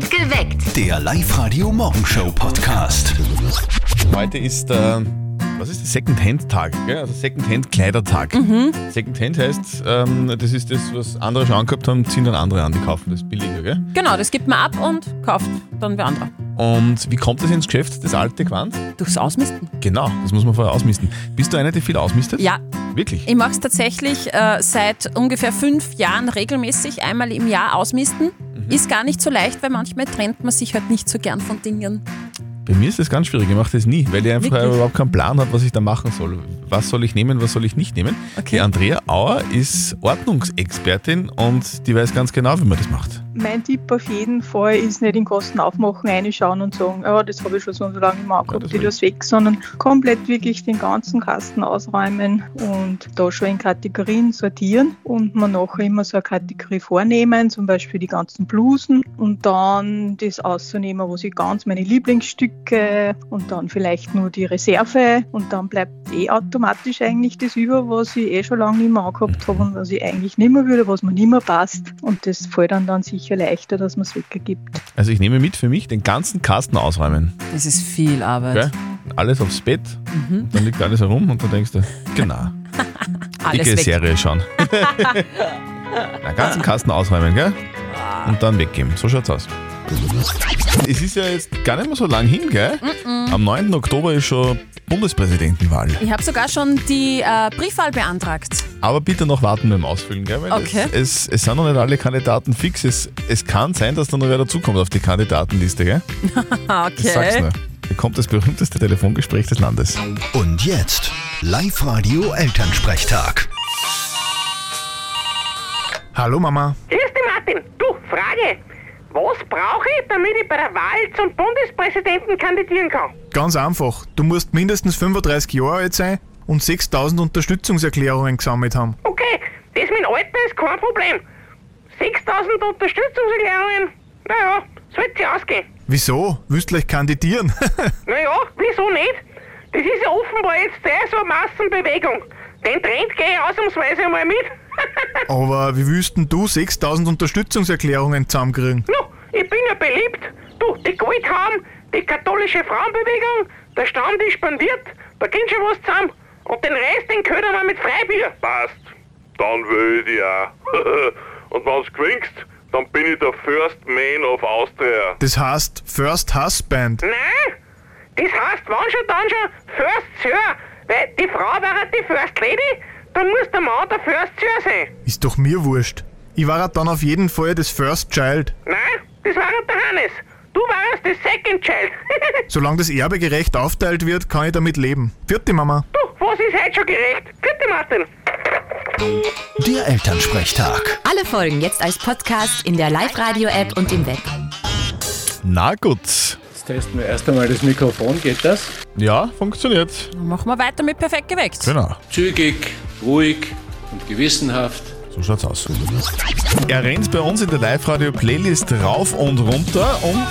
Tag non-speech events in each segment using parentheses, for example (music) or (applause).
Geweckt. Der Live-Radio-Morgenshow-Podcast. Heute ist der, was ist das? Second-Hand-Tag, gell? also Second-Hand-Kleidertag. Second-Hand heißt, ähm, das ist das, was andere schon angehabt haben, ziehen dann andere an, die kaufen das billiger, gell? Genau, das gibt man ab und kauft dann wer andere. Und wie kommt das ins Geschäft, das alte Gewand? Durchs Ausmisten. Genau, das muss man vorher ausmisten. Bist du eine, die viel ausmistet? Ja, Wirklich? ich mache es tatsächlich äh, seit ungefähr fünf Jahren regelmäßig, einmal im Jahr ausmisten. Ist gar nicht so leicht, weil manchmal trennt man sich halt nicht so gern von Dingen. Bei mir ist das ganz schwierig, ich mache das nie, weil ich einfach Wirklich? überhaupt keinen Plan habe, was ich da machen soll. Was soll ich nehmen, was soll ich nicht nehmen? Okay. Die Andrea Auer ist Ordnungsexpertin und die weiß ganz genau, wie man das macht. Mein Tipp auf jeden Fall ist nicht in Kosten aufmachen, reinschauen und sagen, ja, das habe ich schon so und so lange Ja, angehabt, das ich will das weg, sondern komplett wirklich den ganzen Kasten ausräumen und da schon in Kategorien sortieren und man nachher immer so eine Kategorie vornehmen, zum Beispiel die ganzen Blusen und dann das auszunehmen, wo ich ganz meine Lieblingsstücke und dann vielleicht nur die Reserve und dann bleibt eh automatisch eigentlich das über, was ich eh schon lange nicht mehr angehabt habe und was ich eigentlich nicht mehr würde, was mir nicht mehr passt und das fällt dann, dann sicher leichter, dass man es weggibt. Also ich nehme mit für mich den ganzen Kasten ausräumen. Das ist viel Arbeit. Gell? Alles aufs Bett, und dann liegt alles herum und dann denkst du, genau, (laughs) Alles dicke weg. Serie schauen. (laughs) Den ganzen Kasten ausräumen, gell? Und dann weggeben. So schaut's aus. Es ist ja jetzt gar nicht mehr so lang hin, gell? Am 9. Oktober ist schon Bundespräsidentenwahl. Ich habe sogar schon die äh, Briefwahl beantragt. Aber bitte noch warten beim Ausfüllen, gell? Weil Okay. es, es, es sind noch nicht alle Kandidaten fix. Es, es kann sein, dass da noch wer dazukommt auf die Kandidatenliste, gell? (laughs) Ich sag's nur. Hier kommt das berühmteste Telefongespräch des Landes. Und jetzt Live-Radio-Elternsprechtag. Hallo Mama. Grüß dich, Martin. Du, Frage. Was brauche ich, damit ich bei der Wahl zum Bundespräsidenten kandidieren kann? Ganz einfach. Du musst mindestens 35 Jahre alt sein und 6000 Unterstützungserklärungen gesammelt haben. Okay, das mit dem Alter ist kein Problem. 6000 Unterstützungserklärungen, naja, sollte sich ausgehen. Wieso? Willst du gleich kandidieren? (laughs) Naja, wieso nicht? Das ist ja offenbar jetzt sehr so eine Massenbewegung. Den Trend gehe ich ausnahmsweise einmal mit. Aber wie willst denn du 6000 Unterstützungserklärungen zusammenkriegen? no, ich bin ja beliebt. Du, die Goldhaum, die katholische Frauenbewegung, der Stammtisch spendiert, da geht schon was zusammen. Und den Rest, den ködern wir mit Freibier. Passt. Dann will ich dich auch. (laughs) Und wenn's gewinnst, dann bin ich der First Man of Austria. Das heißt First Husband. Nein, das heißt, wann schon dann schon First Sir, weil die Frau wäre die First Lady, dann muss der Mann der First Sir sein. Ist doch mir wurscht. Ich war dann auf jeden Fall das First Child. Nein, das wäre der Hannes. Du wärst das Second Child. (laughs) Solange das Erbe gerecht aufteilt wird, kann ich damit leben. Vierte Mama. du, was ist heute schon gerecht? Bitte, Martin. Der Elternsprechtag. Alle Folgen jetzt als Podcast in der Live-Radio-App und im Web. Na gut. Jetzt testen wir erst einmal das Mikrofon, geht das? Ja, funktioniert. Dann machen wir weiter mit Perfekt geweckt. Genau. Zügig, ruhig und gewissenhaft. So schaut's aus. Er rennt bei uns in der Live-Radio-Playlist rauf und runter und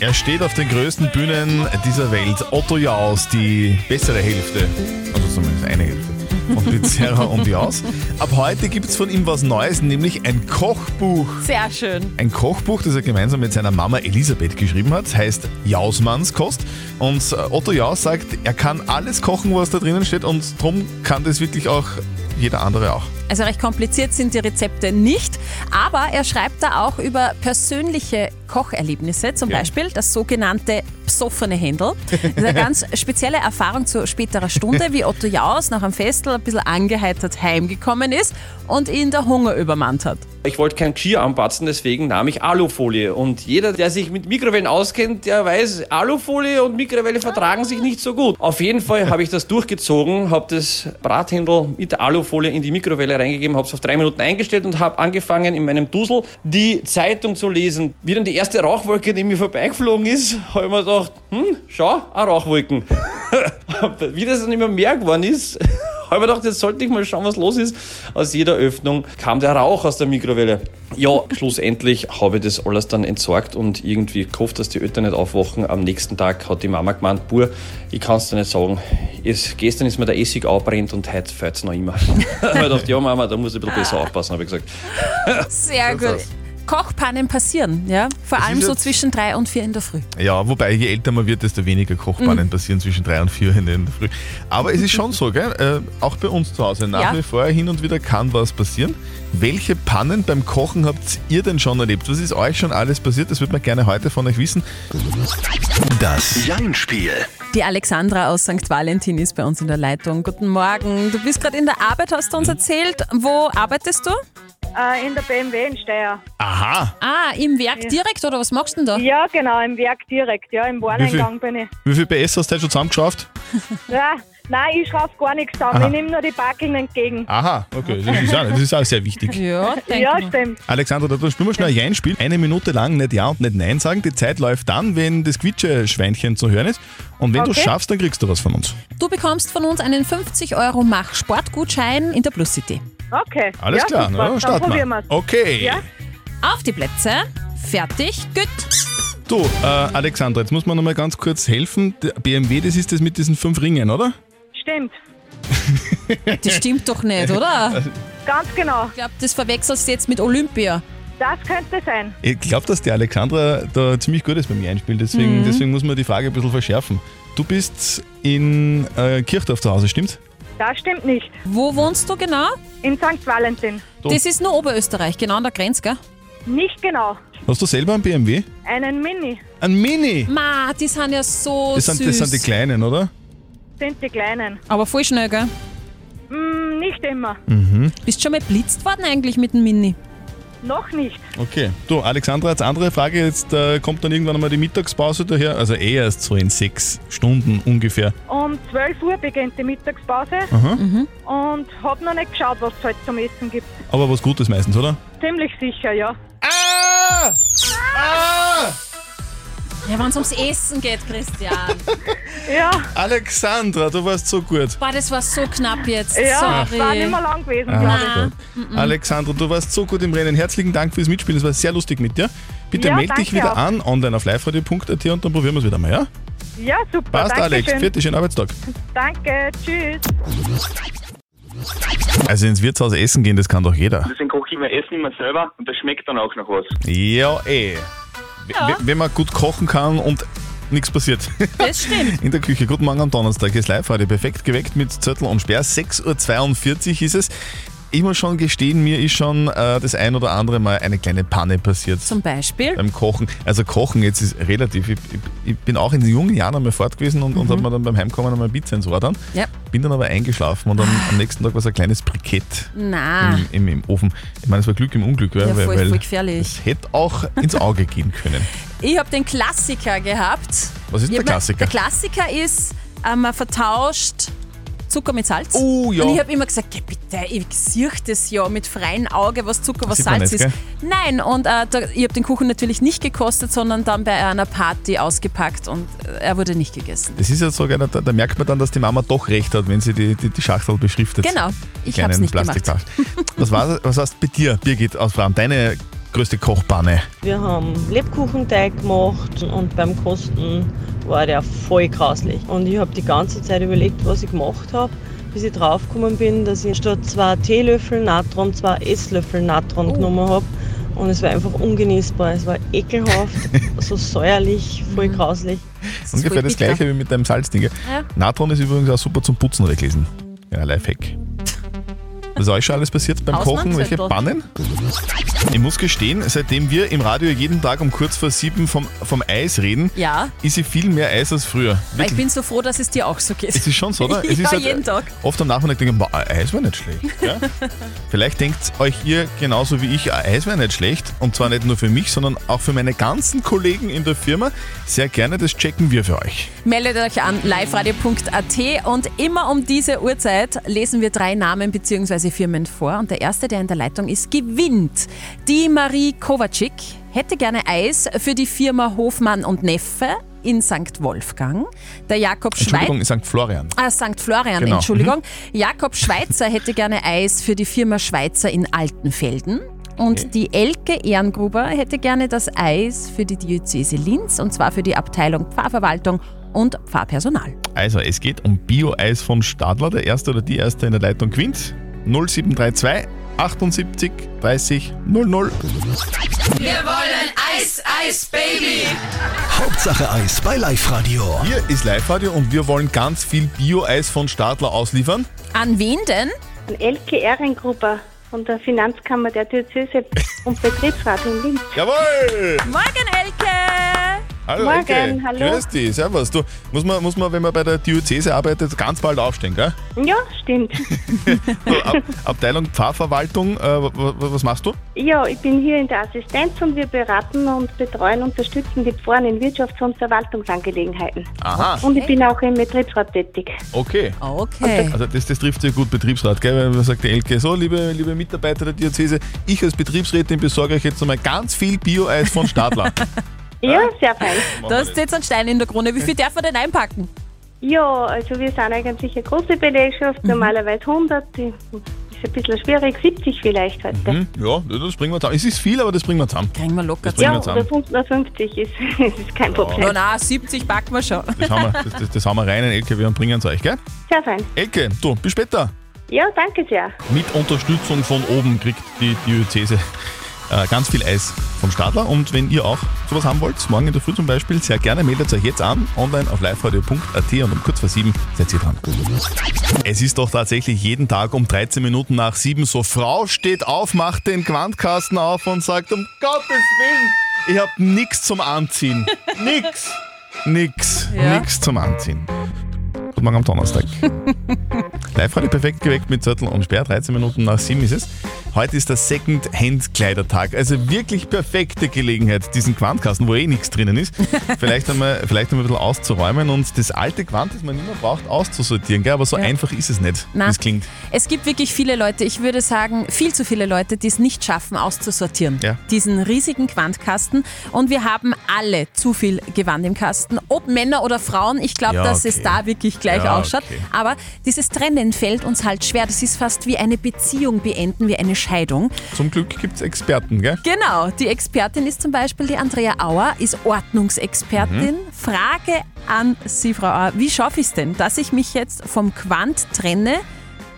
er steht auf den größten Bühnen dieser Welt. Otto Jaus, die bessere Hälfte, also zumindest eine Hälfte von Pizzeria und Jaus. Ab heute gibt's von ihm was Neues, nämlich ein Kochbuch. Sehr schön. Ein Kochbuch, das er gemeinsam mit seiner Mama Elisabeth geschrieben hat, heißt Jausmannskost. Und Otto Jaus sagt, er kann alles kochen, was da drinnen steht und drum kann das wirklich auch jeder andere auch. Also recht kompliziert sind die Rezepte nicht, aber er schreibt da auch über persönliche Kocherlebnisse, zum Ja. Beispiel das sogenannte psoffene Händel. Das ist eine ganz (laughs) spezielle Erfahrung zu späterer Stunde, wie Otto Jaus nach einem Festel ein bisschen angeheitert heimgekommen ist und ihn der Hunger übermannt hat. Ich wollte kein Geschirr anpatzen, deswegen nahm ich Alufolie. Und jeder, der sich mit Mikrowellen auskennt, der weiß, Alufolie und Mikrowelle vertragen sich nicht so gut. Auf jeden Fall habe ich das durchgezogen, habe das Brathändel mit der Alufolie in die Mikrowelle reingegeben, habe es auf drei Minuten eingestellt und habe angefangen, in meinem Dusel die Zeitung zu lesen. Wie dann die erste Rauchwolke neben mir vorbeigeflogen ist, habe ich mir gedacht, hm, schau, auch Rauchwolken. (laughs) Wie das dann immer mehr geworden ist, (laughs) habe ich gedacht, jetzt sollte ich mal schauen, was los ist. Aus jeder Öffnung kam der Rauch aus der Mikrowelle. Ja, schlussendlich (laughs) habe ich das alles dann entsorgt und irgendwie gehofft, dass die Eltern nicht aufwachen. Am nächsten Tag hat die Mama gemeint, Bur, ich kann es dir nicht sagen. Es, gestern ist mir der Essig abbrennt und heute fällt es noch immer. da habe ich gedacht, ja Mama, da muss ich ein bisschen besser aufpassen, habe ich gesagt. Sehr gut. Kochpannen passieren, ja? Vor allem so zwischen drei und vier in der Früh. Ja, wobei je älter man wird, desto weniger Kochpannen passieren zwischen drei und vier in der Früh. Aber es ist schon so, gell? Äh, auch bei uns zu Hause nach Ja. wie vor hin und wieder kann was passieren. Welche Pannen beim Kochen habt ihr denn schon erlebt? Was ist euch schon alles passiert? Das würde man gerne heute von euch wissen. Das Jein-Spiel. Die Alexandra aus St. Valentin ist bei uns in der Leitung. Guten Morgen. Du bist gerade in der Arbeit, hast du uns erzählt. Wo arbeitest du? Äh, in der BMW in Steyr. Aha! Ah, im Werk direkt oder was machst du denn da? Ja, genau, im Werk direkt. Ja, im Wareneingang bin ich. Wie viel PS hast du heute schon zusammengeschafft? (laughs) Ja, nein, ich schraube gar nichts zusammen. Aha. Ich nehme nur die Packing entgegen. Aha, okay, das ist auch, das ist auch sehr wichtig. (laughs) Ja, Ja, mal. stimmt. Alexandra, da spielen wir schnell ein Jein-Spiel. Eine Minute lang nicht Ja und nicht Nein sagen. Die Zeit läuft dann, wenn das Quietsche-Schweinchen zu hören ist. Und wenn du es Okay. schaffst, dann kriegst du was von uns. Du bekommst von uns einen 50 Euro Mach-Sportgutschein in der Plus City. Okay. Alles ja, klar, dann Dann starten probieren wir. Okay. Ja? Auf die Plätze. Fertig. Gut. Du, äh, Alexandra, jetzt muss man noch mal ganz kurz helfen. Der BMW, das ist das mit diesen fünf Ringen, oder? Stimmt. (laughs) Das stimmt doch nicht, oder? Ganz genau. Ich glaube, das verwechselst du jetzt mit Olympia. Das könnte sein. Ich glaube, dass die Alexandra da ziemlich gut ist beim Jein-Spiel. Deswegen, Mhm. deswegen muss man die Frage ein bisschen verschärfen. Du bist in äh, Kirchdorf zu Hause, stimmt's? Das stimmt nicht. Wo wohnst du genau? In St. Valentin. Du. Das ist nur Oberösterreich, genau an der Grenze, gell? Nicht genau. Hast du selber einen BMW? Einen Mini. Ein Mini! Ma, die sind ja so Das sind, süß. das sind die kleinen, oder? Sind die kleinen. Aber voll schnell, gell? Hm, nicht immer. Bist schon mal blitzt worden eigentlich mit dem Mini? Noch nicht. Okay. Du, Alexandra, jetzt andere Frage. Jetzt äh, kommt dann irgendwann einmal die Mittagspause daher. Also eh erst so in sechs Stunden ungefähr. Um 12 Uhr beginnt die Mittagspause. Aha. Und hab noch nicht geschaut, was es heute zum Essen gibt. Aber was Gutes meistens, oder? Ziemlich sicher, ja. Ah! Ah! Ja, wenn es ums Essen geht, Christian. Ja, Alexandra, du warst so gut. Boah, das war so knapp jetzt. ja, Sorry. war nicht mehr lang gewesen, Ah, glaube Nein. Alexandra, du warst so gut im Rennen. Herzlichen Dank fürs Mitspielen. Es war sehr lustig mit dir. Bitte Ja, melde dich danke wieder auch. an online auf liveradio.at und dann probieren wir es wieder mal, ja? Ja, super. Passt, danke Alex. Schön. Schönen Arbeitstag. Danke, tschüss. Also ins Wirtshaus essen gehen, das kann doch jeder. Deswegen koche ich mir Essen immer selber und das schmeckt dann auch noch was. Ja, eh. W- Wenn man gut kochen kann und nichts passiert. Das stimmt. (laughs) In der Küche. Guten Morgen am Donnerstag. Ist live heute perfekt geweckt mit Zettel und Sperr. 6.42 Uhr ist es. Ich muss schon gestehen, mir ist schon äh, das ein oder andere Mal eine kleine Panne passiert. Zum Beispiel. beim Kochen. Also Kochen jetzt ist relativ. Ich, ich, ich bin auch in jungen Jahren einmal fort gewesen und, und habe mir dann beim Heimkommen einmal Pizza ins Ohr dann. Ja. Bin dann aber eingeschlafen und am, am nächsten Tag war es ein kleines Brikett im, im, im Ofen. Ich meine, es war Glück im Unglück, Ja, weil, voll, voll gefährlich. es hätte auch ins Auge gehen können. (laughs) Ich habe den Klassiker gehabt. Was ist Ich der Klassiker? Der Klassiker ist, äh, man vertauscht Zucker mit Salz. Oh, ja. Und ich habe immer gesagt, geh bitte, ich sehe das ja mit freiem Auge, was Zucker, was Sieht Salz nicht, ist. Nein, und äh, da, ich habe den Kuchen natürlich nicht gekostet, sondern dann bei einer Party ausgepackt und äh, er wurde nicht gegessen. Das ist ja so, da, da merkt man dann, dass die Mama doch recht hat, wenn sie die, die, die Schachtel beschriftet. Genau, ich habe es nicht gemacht. Was war was hast bei dir, Birgit aus Fram, deine größte Kochpanne? Wir haben Lebkuchenteig gemacht und beim Kosten war der voll grauslich. Und ich habe die ganze Zeit überlegt, was ich gemacht habe, bis ich draufgekommen bin, dass ich statt zwei Teelöffel Natron zwei Esslöffel Natron genommen habe. Und es war einfach ungenießbar. Es war ekelhaft, (laughs) so säuerlich, voll grauslich. Ungefähr voll das bitter. gleiche wie mit deinem Salzding. gell? Ja. Natron ist übrigens auch super zum Putzen gewesen. Ja, Lifehack. Was ist euch schon alles passiert beim Kochen? Welche. Pannen? Ich muss gestehen, seitdem wir im Radio jeden Tag um kurz vor sieben vom, vom Eis reden, Ja, ist ich viel mehr Eis als früher. weil ich Wirklich. bin so froh, dass es dir auch so geht. Es ist schon so, oder? (laughs) Es ja, ist halt, jeden Tag. Oft am Nachmittag denke ich, Eis wäre nicht schlecht. Ja? (laughs) Vielleicht denkt euch ihr genauso wie ich, ein Eis wäre nicht schlecht. Und zwar nicht nur für mich, sondern auch für meine ganzen Kollegen in der Firma. Sehr gerne, das checken wir für euch. Meldet euch an liveradio.at und immer um diese Uhrzeit lesen wir drei Namen bzw. Firmen vor und der erste, der in der Leitung ist, gewinnt. Die Marie Kovacic hätte gerne Eis für die Firma Hofmann und Neffe in St. Wolfgang. Der Jakob Schweizer. Entschuldigung, St. Florian. Ah, St. Florian, Genau. Entschuldigung. Jakob Schweizer hätte gerne Eis für die Firma Schweizer in Altenfelden. Und die Elke Ehrengruber hätte gerne das Eis für die Diözese Linz und zwar für die Abteilung Pfarrverwaltung und Pfarrpersonal. Also, es geht um Bio-Eis von Stadler. Der erste oder die erste in der Leitung gewinnt. 0732 78 30 00. Wir wollen Eis, Eis, Baby. Hauptsache Eis bei Live Radio. Hier ist Live-Radio und wir wollen ganz viel Bio-Eis von Stadler ausliefern. An wen denn? An Elke Ehrengruber von der Finanzkammer der Diözese und Betriebsrat in Linz. Jawohl! Morgen, Elke! Hallo Morgen, Elke. hallo. Grüß dich, servus. Du, muss, man, muss man, wenn man bei der Diözese arbeitet, ganz bald aufstehen, gell? Ja, stimmt. (laughs) So, Ab, Abteilung Pfarrverwaltung, äh, was machst du? Ja, ich bin hier in der Assistenz und wir beraten und betreuen, unterstützen die Pfarren in Wirtschafts- und Verwaltungsangelegenheiten. Aha. Und ich bin auch im Betriebsrat tätig. Okay. Okay. Also das, das trifft sehr gut Betriebsrat, gell? Weil man sagt die Elke, so liebe, liebe Mitarbeiter der Diözese, ich als Betriebsrätin besorge euch jetzt einmal ganz viel Bio-Eis von Stadler. (laughs) Ja, sehr fein. Da ist jetzt ein Stein in der Krone. Wie viel darf man denn einpacken? Ja, also wir sind eigentlich eine große Belegschaft, normalerweise 100. Die- Ist ein bisschen schwierig, 70 vielleicht heute. Hm, ja, das bringen wir zusammen. Es ist viel, aber das bringen wir zusammen. Kriegen wir locker Das bringen Ja, wir oder zusammen. 50 ist, (laughs) ist kein Problem. Na, na, 70 packen wir schon. Das haben wir, das, das, das haben wir rein in LKW und bringen es euch, gell? Sehr fein. Elke, du, bis später. Ja, danke sehr. Mit Unterstützung von oben kriegt die Diözese äh, ganz viel Eis vom Stadler. Und wenn ihr auch sowas haben wollt, morgen in der Früh zum Beispiel, sehr gerne meldet euch jetzt an, online auf liveradio.at und um kurz vor sieben seid ihr dran. Es ist doch tatsächlich jeden Tag um 13 Minuten nach sieben so, Frau steht auf, macht den Quantkasten auf und sagt, um Gottes Willen, ich hab nix zum Anziehen. (laughs) Nix. Nix. Ja. Nix zum Anziehen. Guten Morgen am Donnerstag. (laughs) Live heute perfekt geweckt mit Zettel und Sperr. 13 Minuten nach 7 ist es. Heute ist der Second-Hand-Kleidertag. Also wirklich perfekte Gelegenheit, diesen Quantkasten, wo eh nichts drinnen ist, (laughs) vielleicht einmal, vielleicht einmal ein bisschen auszuräumen und das alte Quant, das man nicht mehr braucht, auszusortieren. Gell? Aber so einfach ist es nicht, wie es klingt. Es gibt wirklich viele Leute, ich würde sagen, viel zu viele Leute, die es nicht schaffen, auszusortieren. Ja. Diesen riesigen Quantkasten. Und wir haben alle zu viel Gewand im Kasten. Ob Männer oder Frauen, ich glaube, Ja, dass es da wirklich gleich Ja, ausschaut. okay. Aber dieses Trennen fällt uns halt schwer. Das ist fast wie eine Beziehung beenden, wie eine Scheidung. Zum Glück gibt es Experten, gell? Genau, die Expertin ist zum Beispiel die Andrea Auer, ist Ordnungsexpertin. Mhm. Frage an Sie, Frau Auer, wie schaffe ich es denn, dass ich mich jetzt vom Quant trenne,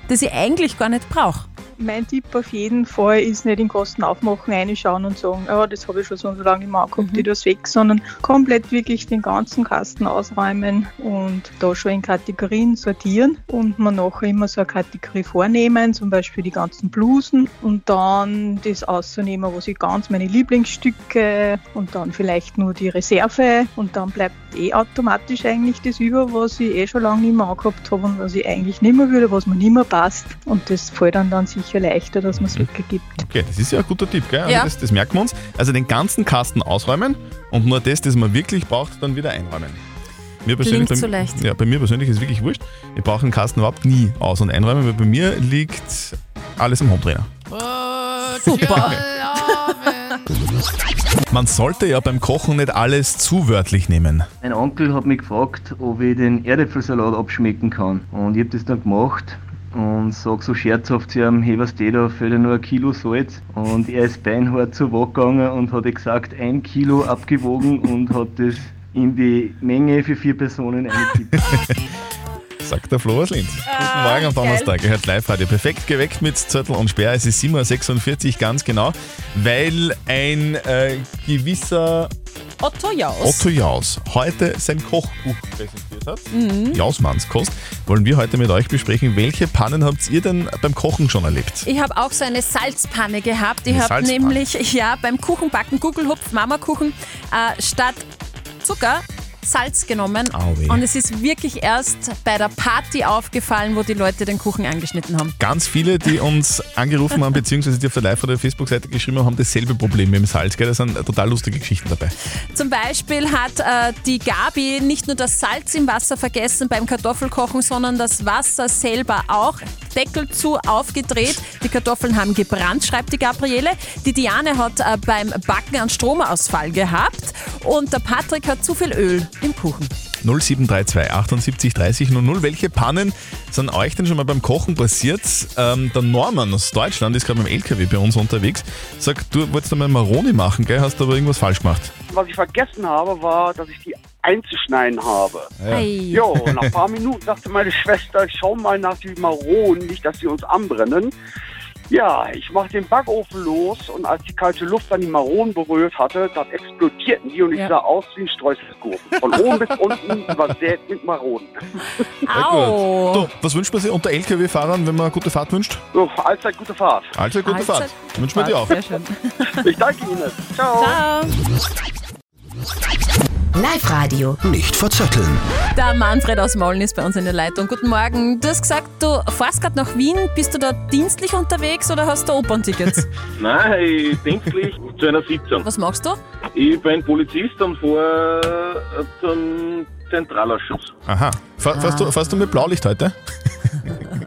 das ich eigentlich gar nicht brauche? Mein Tipp auf jeden Fall ist nicht in Kosten aufmachen, reinschauen und sagen, ja, das habe ich schon so lange nicht mehr angeguckt, ich das weg, sondern komplett wirklich den ganzen Kasten ausräumen und da schon in Kategorien sortieren und man nachher immer so eine Kategorie vornehmen, zum Beispiel die ganzen Blusen und dann das auszunehmen, was ich ganz meine Lieblingsstücke und dann vielleicht nur die Reserve und dann bleibt eh automatisch eigentlich das über, was ich eh schon lange nicht mehr angehabt habe und was ich eigentlich nicht mehr würde, was mir nicht mehr passt und das fällt dann, dann sicher leichter, dass man es weggibt. Okay, das ist ja ein guter Tipp, gell? Also Ja. das, das merken wir uns. Also den ganzen Kasten ausräumen und nur das, das man wirklich braucht, dann wieder einräumen. Mir persönlich, Klingt so bei, leicht. Ja, bei mir persönlich ist es wirklich wurscht. Ich brauche den Kasten überhaupt nie aus- und einräumen, weil bei mir liegt alles im Hometrainer. Super. Man sollte ja beim Kochen nicht alles zu wörtlich nehmen. Mein Onkel hat mich gefragt, ob ich den Erdäpfelsalat abschmecken kann. Und ich habe das dann gemacht und sag so scherzhaft zu ihm, hey, was steht da, fehlt ja nur ein Kilo Salz. Und er ist beinhart zu Wort gegangen und hat gesagt, ein Kilo abgewogen und hat das in die Menge für vier Personen eingekippt. (laughs) Sagt der Flo aus Linz. Guten Morgen am Donnerstag. Ihr hört Live-Radio. Perfekt geweckt mit Zettel und Sperr. Es ist 7.46 Uhr ganz genau, weil ein äh, gewisser Otto Jaus. Otto Jaus heute sein Kochbuch präsentiert hat. Mhm. Jausmannskost. Wollen wir heute mit euch besprechen, welche Pannen habt ihr denn beim Kochen schon erlebt? Ich habe auch so eine Salzpanne gehabt. Ich habe nämlich ja beim Kuchenbacken Gugelhupf Mamakuchen äh, statt Zucker Salz genommen Au weh. und es ist wirklich erst bei der Party aufgefallen, wo die Leute den Kuchen angeschnitten haben. Ganz viele, die uns angerufen haben, beziehungsweise die auf der Live- oder Facebook-Seite geschrieben haben, haben dasselbe Problem mit dem Salz. Gell? Da sind total lustige Geschichten dabei. Zum Beispiel hat äh, die Gabi nicht nur das Salz im Wasser vergessen beim Kartoffelkochen, sondern das Wasser selber auch. Deckel zu, aufgedreht. Die Kartoffeln haben gebrannt, schreibt die Gabriele. Die Diane hat äh, beim Backen einen Stromausfall gehabt. Und der Patrick hat zu viel Öl im Kuchen. 0732 78 30 00. Welche Pannen sind euch denn schon mal beim Kochen passiert? Ähm, der Norman aus Deutschland ist gerade mit dem LKW bei uns unterwegs. Sagt, du wolltest einmal Maroni machen, gell? hast aber irgendwas falsch gemacht. Was ich vergessen habe, war, dass ich die einzuschneiden habe. Ja. Ja, und nach ein paar Minuten sagte meine Schwester, schau mal nach den Maronen, nicht, dass sie uns anbrennen. Ja, ich mache den Backofen los und als die kalte Luft dann die Maronen berührt hatte, dann explodierten die und ich sah aus wie ein Streuselgurken. Von oben bis (laughs) unten übersät mit Maronen. Au! Du, was wünscht man sich unter LKW-Fahrern, wenn man eine gute Fahrt wünscht? So, allzeit gute Fahrt. Allzeit gute Fahrt. Wünschen wir dir auch. Sehr schön. Ich danke Ihnen. Ciao. Ciao. Live-Radio. Nicht verzetteln. Der Manfred aus Mollen ist bei uns in der Leitung. Guten Morgen. Du hast gesagt, du fährst gerade nach Wien. Bist du da dienstlich unterwegs oder hast du Operntickets? (laughs) Nein, ich dienstlich zu einer Sitzung. Was machst du? Ich bin Polizist und fahre zum Zentralausschuss. Aha. Fährst, du, fährst du mit Blaulicht heute?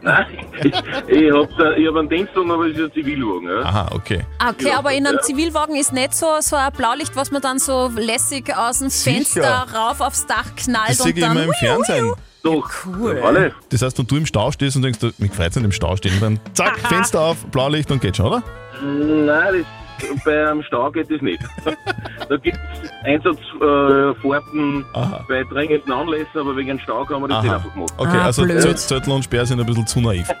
Nein, ich, ich habe ich hab einen Dienstwagen, aber es ist ein Zivilwagen. Ja. Aha, okay. Ah, Okay, Ja, aber in einem ja. Zivilwagen ist nicht so, so ein Blaulicht, was man dann so lässig aus dem Sicher. Fenster rauf aufs Dach knallt Das sehe und ich dann. immer im Fernsehen. Doch, cool. alle. Das heißt, wenn du im Stau stehst und denkst, du, mich freut es im Stau stehen, dann zack, Fenster auf, Blaulicht und geht schon, oder? Nein, das, beim Stau geht das nicht. (laughs) da gibt es Einsatzfahrten äh, bei dringenden Anlässen, aber wegen Stau kann man das nicht Aha. einfach machen. Okay, Ah, also blöd. Zöt- Zöttl und Sperr sind ein bisschen zu naiv. (laughs)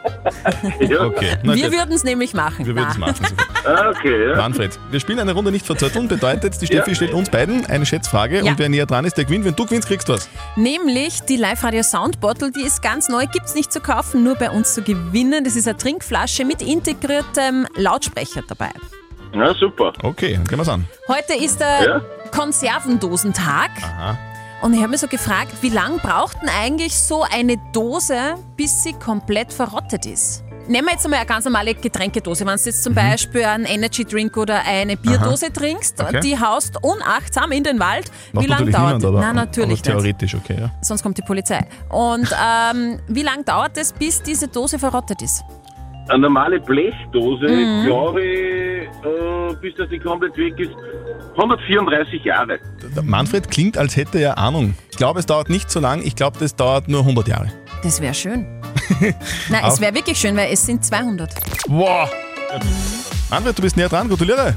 Ja. Okay, na Wir würden es nämlich machen. Wir würden es machen. (laughs) Ah, Okay, ja. Manfred, wir spielen eine Runde nicht verzötteln. Bedeutet, die Steffi Ja. stellt uns beiden eine Schätzfrage Ja. und wer näher dran ist, der gewinnt. Wenn du gewinnst, kriegst du was. Nämlich die Live-Radio Sound Bottle, die ist ganz neu, gibt es nicht zu kaufen, nur bei uns zu gewinnen. Das ist eine Trinkflasche mit integriertem Lautsprecher dabei. Ja, super. Okay, dann gehen wir's an. Heute ist der Ja. Konservendosentag Aha. und ich habe mich so gefragt, wie lange braucht denn eigentlich so eine Dose, bis sie komplett verrottet ist? Nehmen wir jetzt einmal eine ganz normale Getränkedose. Wenn du jetzt zum Beispiel einen Energy Drink oder eine Bierdose trinkst, Mhm. Okay. die haust unachtsam in den Wald, Macht wie lange natürlich dauert niemand, aber, Nein, natürlich aber nicht. theoretisch, okay, ja. Sonst kommt die Polizei. Und (laughs) ähm, wie lange dauert es, bis diese Dose verrottet ist? Eine normale Blechdose, Mhm. glaube ich, äh, bis das nicht komplett weg ist, 134 Jahre. Der Manfred klingt, als hätte er Ahnung. Ich glaube, es dauert nicht so lang. Ich glaube, das dauert nur 100 Jahre. Das wäre schön. (laughs) Nein, es wäre wirklich schön, weil es sind 200. Wow. Manfred, du bist näher dran. Gratuliere.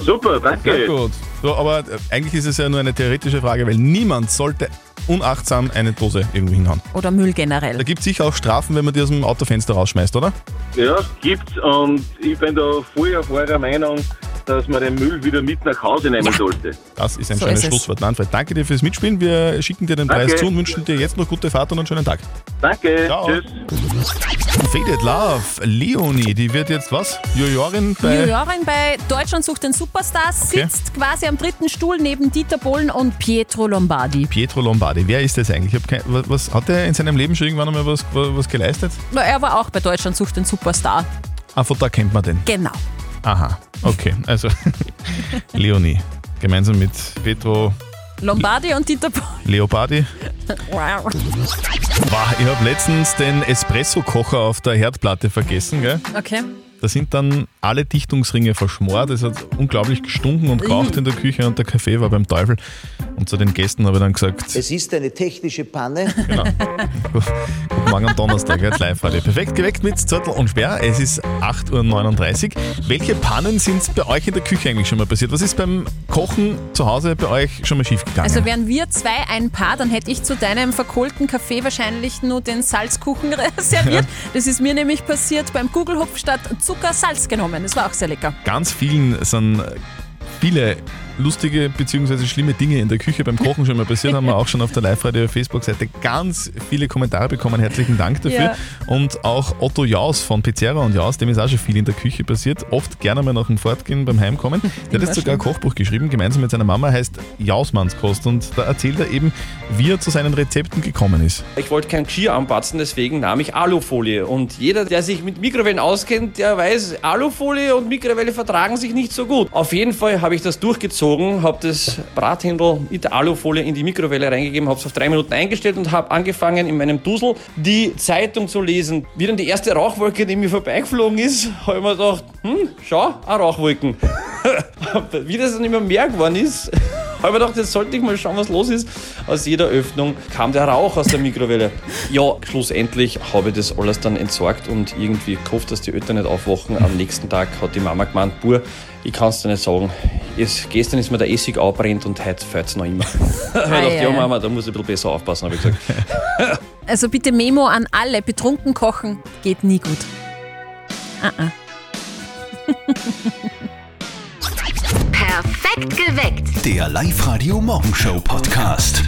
Super, danke. Sehr gut. So, aber äh, eigentlich ist es ja nur eine theoretische Frage, weil niemand sollte unachtsam eine Dose irgendwo hinhauen. Oder Müll generell. Da gibt es sicher auch Strafen, wenn man die aus dem Autofenster rausschmeißt, oder? Ja, gibt's und ich bin da voll auf eurer Meinung, dass man den Müll wieder mit nach Hause nehmen sollte. Das ist ein So schönes ist es. Schlusswort. Manfred, danke dir fürs Mitspielen. Wir schicken dir den Danke. Preis zu und wünschen dir jetzt noch gute Fahrt und einen schönen Tag. Danke, Ciao. tschüss. Faded Love, Leonie, die wird jetzt was? Jurorin bei... Jurorin bei Deutschland sucht den Superstar Okay. sitzt quasi am dritten Stuhl neben Dieter Bohlen und Pietro Lombardi. Pietro Lombardi. Wer ist das eigentlich? Ich hab kein, was, was, hat er in seinem Leben schon irgendwann einmal was, was geleistet? Na, er war auch bei Deutschland sucht den Superstar. Ah, von da kennt man den. Genau. Aha, okay. Also (laughs) Leonie, gemeinsam mit Pietro Lombardi und Dieter Bohlen. Leopardi. Wow. Wow, ich habe letztens den Espresso-Kocher auf der Herdplatte vergessen, gell? Okay. Da sind dann alle Dichtungsringe verschmort. Es hat unglaublich gestunken und geraucht in der Küche und der Kaffee war beim Teufel. Und zu den Gästen habe ich dann gesagt, Es ist eine technische Panne. Genau. Guten Morgen am Donnerstag, jetzt live heute. Perfekt geweckt mit Zettel und Sperr. Es ist 8.39 Uhr. Welche Pannen sind bei euch in der Küche eigentlich schon mal passiert? Was ist beim Kochen zu Hause bei euch schon mal schief gegangen? Also wären wir zwei ein Paar, dann hätte ich zu deinem verkohlten Kaffee wahrscheinlich nur den Salzkuchen (laughs) serviert. Das ist mir nämlich passiert beim Kugelhupf statt Zucker Salz genommen. Das war auch sehr lecker. Ganz vielen sind viele lustige bzw. schlimme Dinge in der Küche beim Kochen schon mal passiert, haben wir auch schon auf der Live-Radio-Facebook-Seite ganz viele Kommentare bekommen. Herzlichen Dank dafür. Ja. Und auch Otto Jaus von Pizzeria und Jaus, dem ist auch schon viel in der Küche passiert. Oft gerne mal nach dem Fortgehen beim Heimkommen. Der hat jetzt sogar ein. Kochbuch geschrieben, gemeinsam mit seiner Mama, heißt Jausmannskost. Und da erzählt er eben, wie er zu seinen Rezepten gekommen ist. Ich wollte kein Geschirr anpatzen, deswegen nahm ich Alufolie. Und jeder, der sich mit Mikrowellen auskennt, der weiß, Alufolie und Mikrowelle vertragen sich nicht so gut. Auf jeden Fall habe ich das durchgezogen, habe das Brathändel mit der Alufolie in die Mikrowelle reingegeben, habe es auf drei Minuten eingestellt und habe angefangen, in meinem Dusel die Zeitung zu lesen. Wie dann die erste Rauchwolke neben mir vorbeigeflogen ist, habe ich mir gedacht, hm, schau, auch Rauchwolken. (laughs) Wie das dann immer mehr geworden ist, (laughs) habe ich mir gedacht, jetzt sollte ich mal schauen, was los ist. Aus jeder Öffnung kam der Rauch aus der Mikrowelle. Ja, schlussendlich habe ich das alles dann entsorgt und irgendwie gehofft, dass die Eltern nicht aufwachen. Am nächsten Tag hat die Mama gemeint, Bur, ich kann es dir nicht sagen. Es, gestern ist mir der Essig abbrennt und heute fällt es noch immer. (laughs) da habe ich gedacht, ja Ei, ei. Mama, da muss ich ein bisschen besser aufpassen, habe ich gesagt. (laughs) Also bitte Memo an alle, betrunken kochen geht nie gut. Ah, ah. (laughs) Perfekt geweckt. Der Live-Radio Morgenshow Podcast.